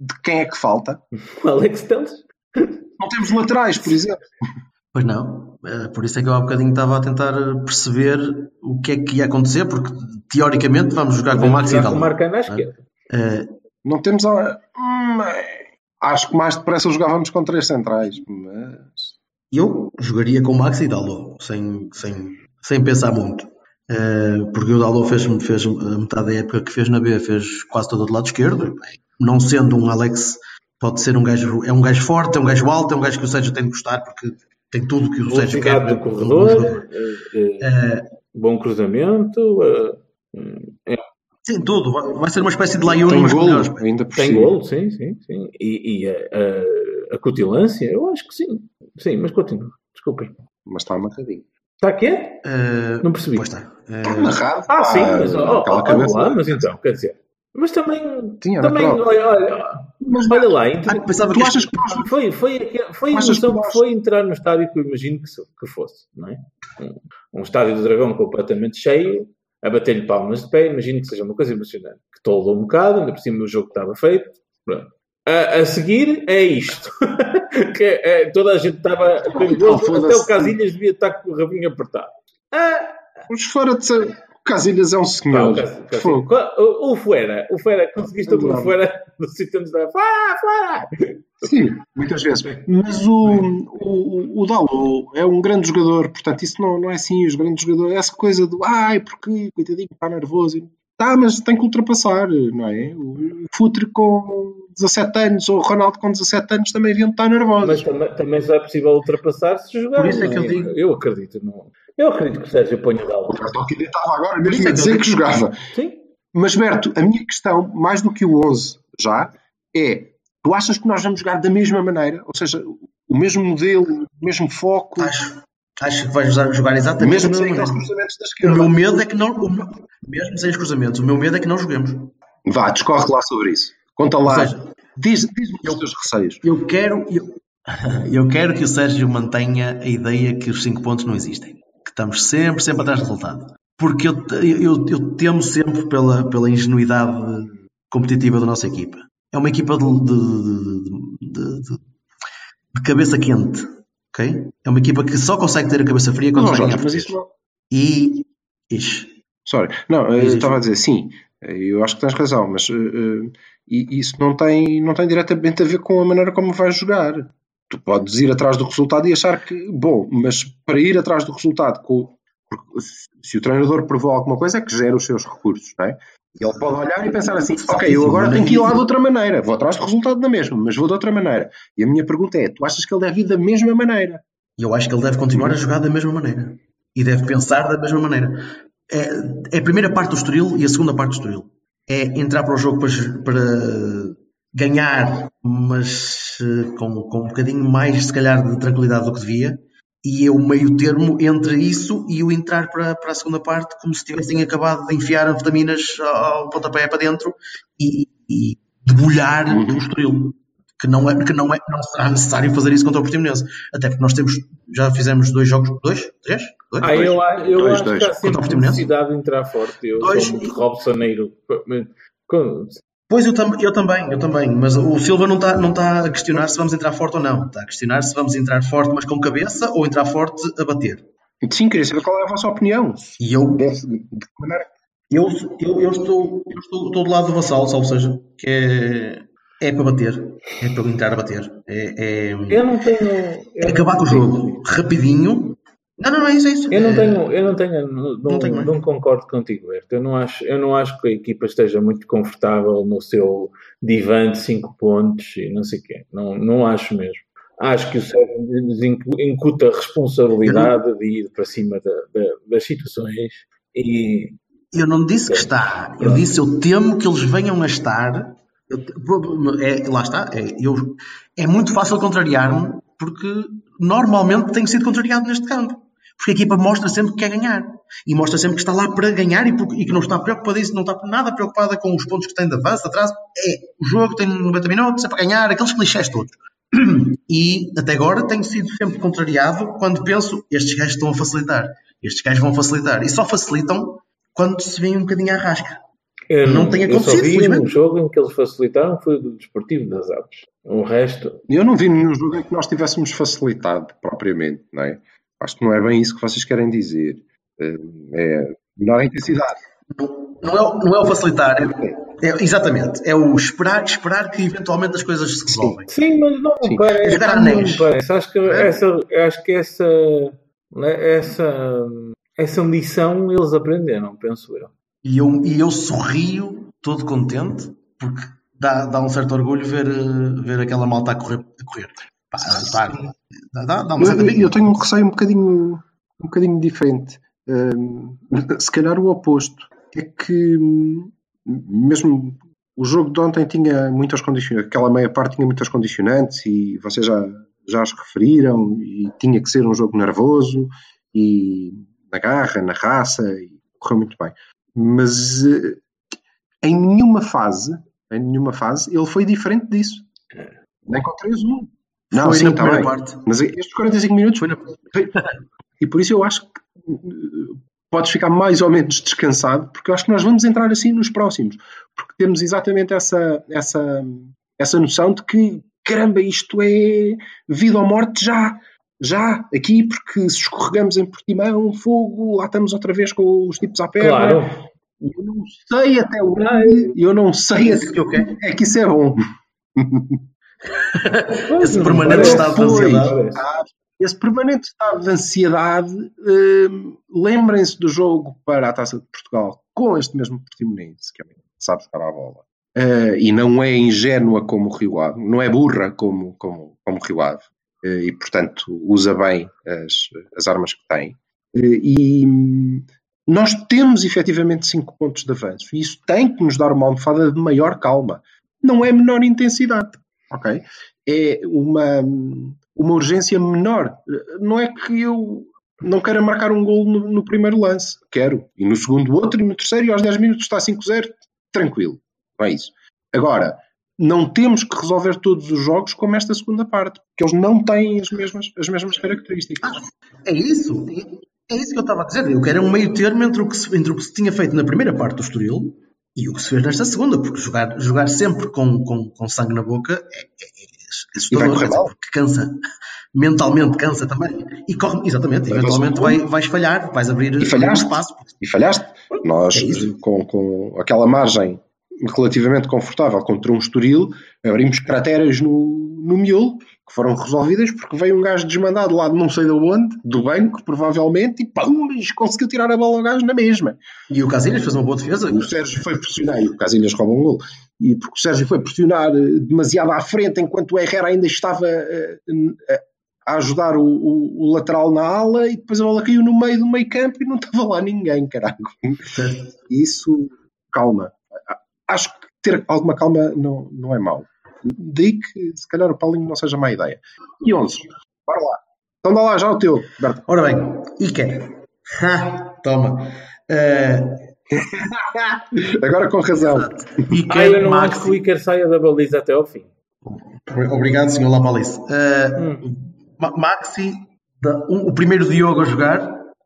de quem é que falta? O Alex Teles? Não temos laterais, por exemplo. Pois não. Eh, Por isso é que eu há bocadinho estava a tentar perceber o que é que ia acontecer, porque teoricamente vamos jogar com o Max e Jogar Dalot. com o Marcano à esquerda. Eh, Não temos. a- Hum, acho que mais depressa jogávamos com três centrais, mas. Eu jogaria com o Max e Dalot, sem, sem, sem pensar muito. Eh, porque o Dalot fez, fez a metade da época que fez na B, fez quase toda do lado esquerdo. bem, Não sendo um Alex, pode ser um gajo, é um gajo forte, é um gajo alto, é um gajo que o Sérgio tem de gostar, porque tem tudo que o Sérgio quer. Do corredor, eh, eh, bom cruzamento, eh, Sim, tudo. Vai, ser uma espécie de Laiuno, Tem mas melhores. golo, ainda por tem cima. golo, sim, sim, sim. E, e a, a, a cutilância, eu acho que sim. Sim, mas continua. Desculpem. Mas está amarradinho. Está aqui? Eh, Não percebi. Pois está. Está amarrado. Ah, sim, mas, oh, oh, cabeça. lá, mas então, quer dizer. Mas também, Tinha, também olha, olha, Mas, olha lá, ah, entre- pensava tu que achas que nós foi, foi, foi a emoção que que foi entrar no estádio que eu imagino que, que fosse, não é? Um, um estádio do Dragão completamente cheio, a bater-lhe palmas de pé, imagino que seja uma coisa emocionante. Que toldou um bocado, ainda por cima o jogo que estava feito. Pronto. A, a seguir é isto. que é, toda a gente estava perigoso, até foda-se. o Casilhas devia estar com o rabinho apertado. Ah, Vamos fora de ser. O Casilhas é um senhor. o Cas- Cas- Fogo. O, o Fuera, o Fuera, conseguiste o. Fuera do sítio onde estava. Fora, fora! Sim, muitas vezes. Mas o, o, o Dalot é um grande jogador, portanto, isso não, não é assim. Os grandes jogadores, essa coisa do ai, porque coitadinho, está nervoso. Tá, mas tem que ultrapassar, não é? O Futre com 17 anos ou o Ronaldo com 17 anos também deviam estar nervosos. Mas também, também só é possível ultrapassar se jogar. Por isso é que eu digo- Eu acredito, não. Eu acredito que o Sérgio ponha o O Galo. Bertocchini estava agora mesmo é a que dizer que jogava. Sim? Mas, Berto, a minha questão, mais do que o 11 já, é: tu achas que nós vamos jogar da mesma maneira? Ou seja, o mesmo modelo, o mesmo foco, Acho, acho que vais jogar, jogar exatamente mesmo sem maneira. cruzamentos da O esquerda? meu medo é que não. o meu- mesmo sem os cruzamentos, o meu medo é que não joguemos. Vá, discorre lá sobre isso. Conta lá. seja, Diz- Diz-me os teus receios. eu quero. Eu, eu quero que o Sérgio mantenha a ideia que os 5 pontos não existem. Que estamos sempre, sempre atrás do resultado. Porque eu, eu, eu temo sempre pela, pela ingenuidade competitiva da nossa equipa. É uma equipa de, de- de- de- cabeça quente. ok? É uma equipa que só consegue ter a cabeça fria quando Não, a Jorge, mas isso não. E. Ixi, Sorry. Não, eu Diz, estava a dizer, sim, eu acho que tens razão, mas eh, e- isso não tem, não tem diretamente a ver com a maneira como vais jogar. Tu podes ir atrás do resultado e achar que, bom, mas para ir atrás do resultado, com, se- o treinador provou alguma coisa, é que gera os seus recursos, não é? Ele pode olhar e pensar assim: ok, eu agora tenho que ir lá de outra maneira, vou atrás do resultado da mesma, mas vou de outra maneira. E a minha pergunta é: tu achas que ele deve ir da mesma maneira? Eu acho que ele deve continuar a jogar da mesma maneira. E deve pensar da mesma maneira. É, é a primeira parte do Estoril e a segunda parte do Estoril. É entrar para o jogo para, para ganhar, mas eh, com, com um bocadinho mais, se calhar, de tranquilidade do que devia. E é o meio termo entre isso e o entrar para, para a segunda parte como se tivessem acabado de enfiar anfetaminas ao pontapé para dentro e, e debulhar Uhum. o Estoril. Que não, é, que não, é, não será necessário fazer isso contra o Portimonense. Até porque nós temos, já fizemos dois jogos, dois? Três? Dois? Ah, eu, a- eu Dois, acho dois. que há Contra o sempre necessidade de entrar forte. Eu Dois. sou muito Robsoneiro. Pois eu, tam eu também, eu também, mas o Silva não está não tá a questionar se vamos entrar forte ou não. Está a questionar se vamos entrar forte, mas com cabeça, ou entrar forte a bater. Sim, queria saber qual é a vossa opinião. E eu, eu, eu, eu estou, eu estou, estou do lado do vassalo, ou seja, que é, é para bater, é para entrar a bater. É, é, Eu não tenho. eu é acabar com o jogo rapidinho. Não, não, não é isso, é isso. Eu não É- tenho, eu não tenho, não, Não tenho não, mais. concordo contigo, Berto. Eu não acho, eu não acho que a equipa esteja muito confortável no seu divã de 5 pontos e não sei o quê. Não, não acho mesmo. Acho que o Sérgio incu- incuta a responsabilidade de ir para cima da- da- das situações e Eu não disse que está. Eu disse, eu temo que eles venham a estar. É, lá está. É, eu, é muito fácil contrariar-me, porque normalmente tenho sido contrariado neste campo. Porque a equipa mostra sempre que quer ganhar. E mostra sempre que está lá para ganhar e, e que não está preocupadíssima, não está nada preocupada com os pontos que tem de avanço, atrás. É, o jogo tem 90 minutos, é para ganhar, aqueles clichés todos. E até agora tenho sido sempre contrariado quando penso, estes gajos estão a facilitar. Estes gajos vão facilitar. E só facilitam quando se vem um bocadinho à rasca. Eu Não tem eu só acontecido, vi felizmente. um jogo em que eles facilitaram foi o do Desportivo das Aves. O resto, Eu não vi nenhum jogo em que nós tivéssemos facilitado propriamente, não é? Acho que não é bem isso que vocês querem dizer. Eh, É menor intensidade. Não, não é, o- não é o facilitar, é, é- exatamente. É o esperar, esperar que eventualmente as coisas se resolvem. Sim, mas não me Sim. parece. Jogar anéis. parece. Acho que É. essa, acho que essa, né, essa, essa lição eles aprenderam, penso eu. E eu, e eu sorrio, todo contente, porque dá, dá um certo orgulho ver, eh, ver aquela malta a correr. A correr. Pá, dá, dá, dá Eu, eu tenho um receio um bocadinho, um bocadinho diferente. Hum, se calhar o oposto. É que hum, mesmo o jogo de ontem tinha muitas condicionantes, aquela meia parte tinha muitas condicionantes e vocês já, já as referiram e tinha que ser um jogo nervoso e na garra, na raça e correu muito bem. Mas eh, em nenhuma fase, em nenhuma fase, ele foi diferente disso. Nem com 3-1. Não, Foi sim, na está primeira parte. Mas estes 45 minutos Foi na... e por isso eu acho que uh, podes ficar mais ou menos descansado, porque eu acho que nós vamos entrar assim nos próximos, porque temos exatamente essa, essa, essa noção de que, caramba, isto é vida ou morte já, já, aqui, porque se escorregamos em Portimão, fogo, lá estamos outra vez com os tipos à perna. Claro. Eu não sei até onde, Ah, eu não sei até que é que isso é bom. Esse permanente estado de ansiedade. Esse permanente estado de ansiedade, hum, lembrem-se do jogo para a Taça de Portugal com este mesmo Portimonense, que é sabe jogar a bola. Ah, e não é ingênua como o Rio Ave, não é burra como, como, como o Rio Ave. Ah, e, portanto, usa bem as, as armas que tem. Ah, e nós temos efetivamente 5 pontos de avanço. E isso tem que nos dar uma almofada de maior calma. Não é menor intensidade. Ok? É uma, uma urgência menor. Não é que eu não queira marcar um gol no, no primeiro lance. Quero. E no segundo outro, e no terceiro, e aos 10 minutos está 5-0. Tranquilo. Não é isso. Agora, não temos que resolver todos os jogos como esta segunda parte, porque eles não têm as mesmas, as mesmas características. É isso. É isso que eu estava a dizer. Eu quero um meio termo entre o, que se, entre o que se tinha feito na primeira parte do Estoril e o que se fez nesta segunda, porque jogar, jogar sempre com, com, com sangue na boca é, é, é porque cansa. Mentalmente cansa também. E corre, exatamente, Vai eventualmente vai, vais falhar, vais abrir, E abrir um falhaste. espaço. E falhaste. Nós, É com, com aquela margem relativamente confortável contra um Estoril, abrimos crateras no, no miolo, que foram resolvidas porque veio um gajo desmandado lá de não sei de onde, do banco, provavelmente, e pum, conseguiu tirar a bola ao gajo na mesma. E o Casilhas fez uma boa defesa. O Sérgio foi pressionar, e o Casilhas rouba um gol, e porque o Sérgio foi pressionar eh, demasiado à frente, enquanto o Herrera ainda estava eh, eh, a ajudar o, o- o lateral na ala, e depois a bola caiu no meio do meio campo e não estava lá ninguém, caralho. Isso, calma. Acho que ter alguma calma não, não é mau. Daí que se calhar o Paulinho não seja má ideia. E 11. Bora lá. Então dá lá já o teu, Berto. Ora bem, Iker. Ha, toma. Uh, Agora com razão. Iker não acho Maxi. que o Iker saia da baliza até ao fim. Obrigado, senhor Lapalice. Uh, Hum. Ma- Maxi, da- um- o primeiro Diogo a jogar,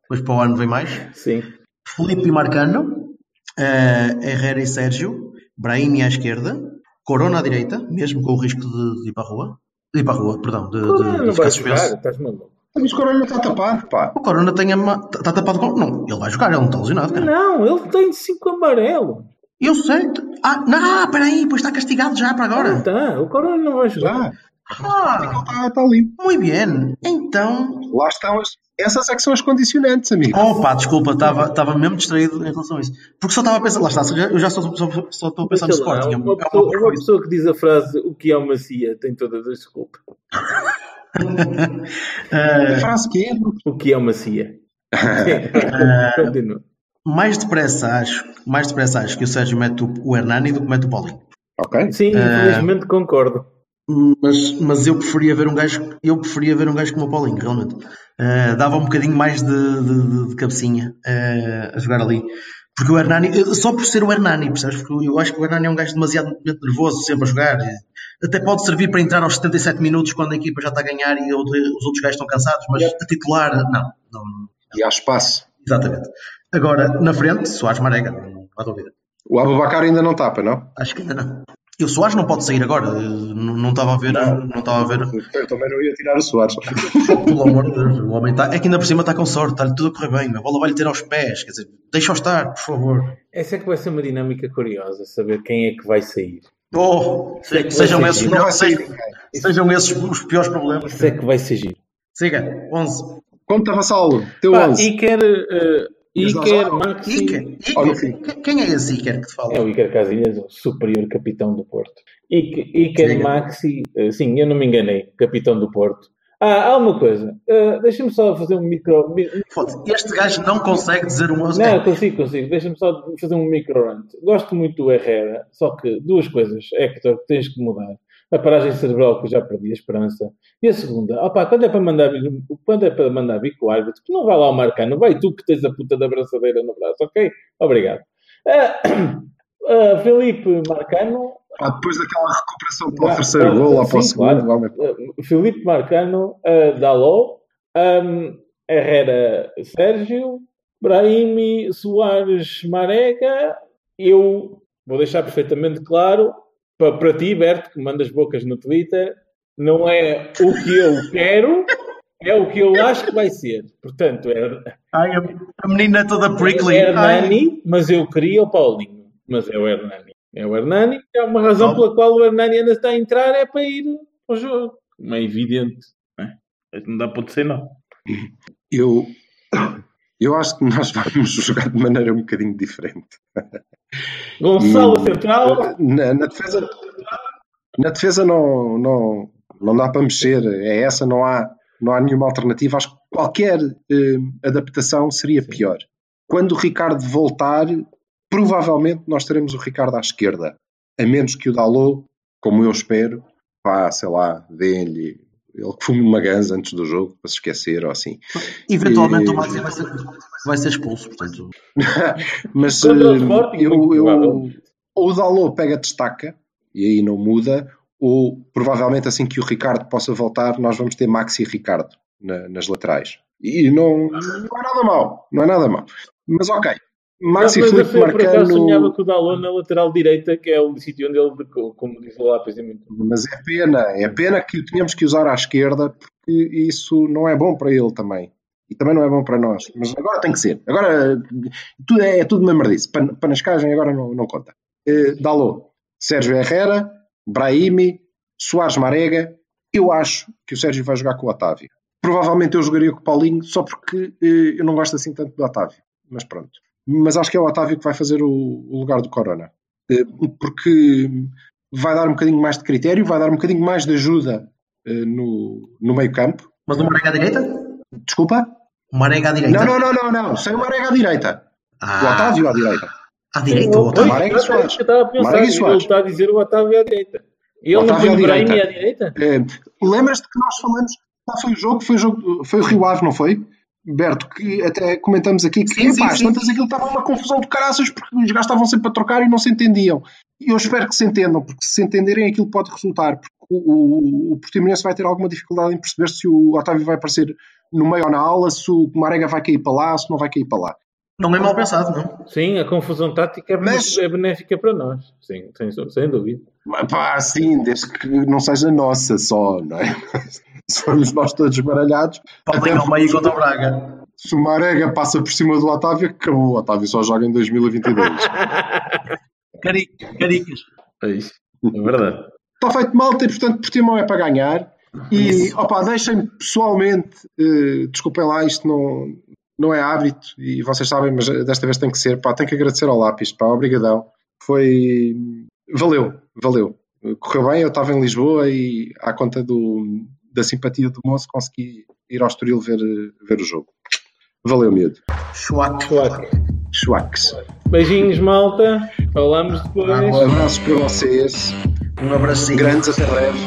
depois para o ano vem mais. Sim. Felipe Marcano, uh, Herrera e Sérgio, Brahim à esquerda, Corona à direita, mesmo com o risco de, de ir para a rua. De ir para a rua, perdão, de, de- Corona de não ficar suspenso. jogar, estás maluco. Mas o Corona está tapado, pá. O Corona tem a ma- está tapado com. Não, ele vai jogar, ele não está lesionado, cara. Não, ele tem 5 amarelos. Eu sei. Ah, não, peraí, pois está castigado já para Não agora. está, o Corona não vai jogar. Ah, está, está limpo. muito bem. Então. Lá estão as. Essas é que são as condicionantes, amigo. Opa, desculpa, estava estava mesmo distraído em relação a isso. Porque só estava a pensar, lá está, eu já só, só, só estou a pensar no lá, Sporting. É uma, uma, é pessoa, uma uma pessoa que diz a frase o que é uma cia tem todas as desculpas. Eh, A frase que é. O que é uma cia? Continua. mais depressa acho, mais depressa acho que o Sérgio mete o, o Hernani do que mete o Paulinho. Ok. Sim, infelizmente concordo. Mas, mas eu preferia ver um gajo, eu preferia ver um gajo como o Paulinho, realmente. Eh, dava um bocadinho mais de, de, de- cabecinha eh, a jogar ali. Porque o Hernani, só por ser o Hernani, percebes? Porque eu acho que o Hernani é um gajo demasiado nervoso, sempre a jogar. Até pode servir para entrar aos 77 minutos quando a equipa já está a ganhar e outro- os outros gajos estão cansados, mas a titular, não. não, não. E há espaço. Exatamente. Agora, na frente, Soares Marega, não há dúvida. O Abubacar ainda não tapa, não? Acho que ainda não. E o Soares não pode sair agora, não não estava a ver, não estava a ver. Eu também não ia tirar o Soares. Pelo amor de Deus, o homem está. É que ainda por cima está com sorte, está-lhe tudo a correr bem, a bola vai-lhe ter aos pés, quer dizer, deixa-o estar, por favor. Essa é que vai ser uma dinâmica curiosa, saber quem é que vai sair. Oh, se- que sejam, vai esses, Não sejam, esses os piores problemas. Isso é que vai ser giro. Siga, 11. Conta, Vassalo. Teu Pá, 11. Iker, uh, Mas nós Iker Maxi... Iker, Iker. Quem- é esse Iker que te fala? É o Iker Casilhas, o superior capitão do Porto. Iker, Iker Sim. Maxi, eh, sim, eu não me enganei, capitão do Porto. Ah, há uma coisa, eh, deixa-me só fazer um micro. Este gajo não consegue dizer um 11. Não, consigo, consigo. Deixa-me só fazer um micro rant. Gosto muito do Herrera, só que duas coisas, Hector, que tens que mudar. A paragem cerebral, que eu já perdi a esperança. E a segunda, opá, quando é para mandar, quando é para mandar bico árbitro, que não vai lá o marcar, não vai tu que tens a puta da braçadeira no braço, ok? Obrigado. Ah, ah, Felipe Marcano, Pá, depois daquela recuperação para o Ah, terceiro ah, gol, lá para o segundo. claro. Uh, Filipe Marcano, uh, Daló, um, Herrera Sérgio, Brahimi Soares Marega, eu vou deixar perfeitamente claro para, para ti, Berto, que mandas bocas no Twitter, não é o que eu quero, é o que eu acho que vai ser. Portanto, é, Ai, a, menina é toda prickly. é Hernani, mas eu queria o Paulinho. Mas é o Hernani. É o Hernani. É uma razão pela qual o Hernani ainda está a entrar é para ir ao jogo. Como é evidente. Não, é? não dá para dizer não. Eu, eu acho que nós vamos jogar de maneira um bocadinho diferente. Gonçalo E, Central. Na, na defesa, na defesa não, não, não dá para mexer. É essa, não há, não há nenhuma alternativa. Acho que qualquer eh, adaptação seria pior. Quando o Ricardo voltar, provavelmente nós teremos o Ricardo à esquerda. A menos que o Dalot, como eu espero, vá, sei lá, dê-lhe. Ele que fume uma ganza antes do jogo, para se esquecer ou assim. Eventualmente E- o Maxi vai ser, vai ser expulso, portanto. Mas o eh, Sporting, eu, eu, ou o Dalot pega destaca e aí não muda, ou provavelmente assim que o Ricardo possa voltar, nós vamos ter Maxi e Ricardo na- nas laterais. E não, não é nada mau, não é nada mau. Mas ok, Maxi e mas Filipe por acaso sonhava com o Dalon na lateral direita, que é o sítio onde ele, decou, como diz o lápis, é muito Mas é pena, é pena que o tenhamos que usar à esquerda, porque isso não é bom para ele também. E também não é bom para nós. Mas agora tem que ser. Agora tudo é, é tudo mamardice. Pan- Panascagem agora não, não conta. Dalot, Sérgio Herrera, Brahimi, Soares Marega. Eu acho que o Sérgio vai jogar com o Otávio. Provavelmente eu jogaria com o Paulinho só porque eh, eu não gosto assim tanto do Otávio. Mas pronto. Mas acho que é o Otávio que vai fazer o, o lugar do Corona. Eh, porque vai dar um bocadinho mais de critério, vai dar um bocadinho mais de ajuda eh, no, no meio campo. Mas o Marega à direita? Desculpa? O Marega à direita? Não, não, não, não, não. Sem o Marega à direita. O Ah, Otávio à direita. à direita, o Otávio. Marega e Soares. isso que eu estava a pensar. Marega e Ele Soares. está a dizer o Otávio à direita. E ele não à o Brahimi direita. à direita? Eh, Lembras-te que nós falamos qual foi o jogo? Foi o, jogo, foi o Rio Ave, não foi? Berto, que até comentamos aqui que Sim, sim, epá, sim. tantas aquilo estava uma confusão de caraças porque os gajos estavam sempre a trocar e não se entendiam. E eu espero que se entendam, porque se entenderem aquilo pode resultar. Porque o, o, o Portimonense vai ter alguma dificuldade em perceber se o Otávio vai aparecer no meio ou na ala, se o Marega vai cair para lá, se não vai cair para lá. Não é mal pensado, não. Sim, a confusão tática é Mas- benéfica, é benéfica para nós. Sim, sem, sem dúvida. Mas, Pá, sim, desde que não seja nossa só, não é? Se formos nós todos baralhados, Podem até ao meio contra o Braga. se o Marega passa por cima do Otávio, acabou. O Otávio só joga em 2022. Cari- Caricas. É isso. É verdade. Está feito malta e, portanto, Portimão é para ganhar. E, opa, deixem-me pessoalmente, eh, desculpem lá, isto não, não é hábito e vocês sabem, mas desta vez tem que ser, pá, tenho que agradecer ao lápis, pá, obrigadão. Foi, valeu, valeu. Correu bem, eu estava em Lisboa e à conta do, da simpatia do moço consegui ir ao Estoril ver, ver o jogo. Valeu, medo. Schwack. Claro. Schwacks. Beijinhos, malta. Falamos depois. Abraços para vocês. Um abracinho. Grandes até breve.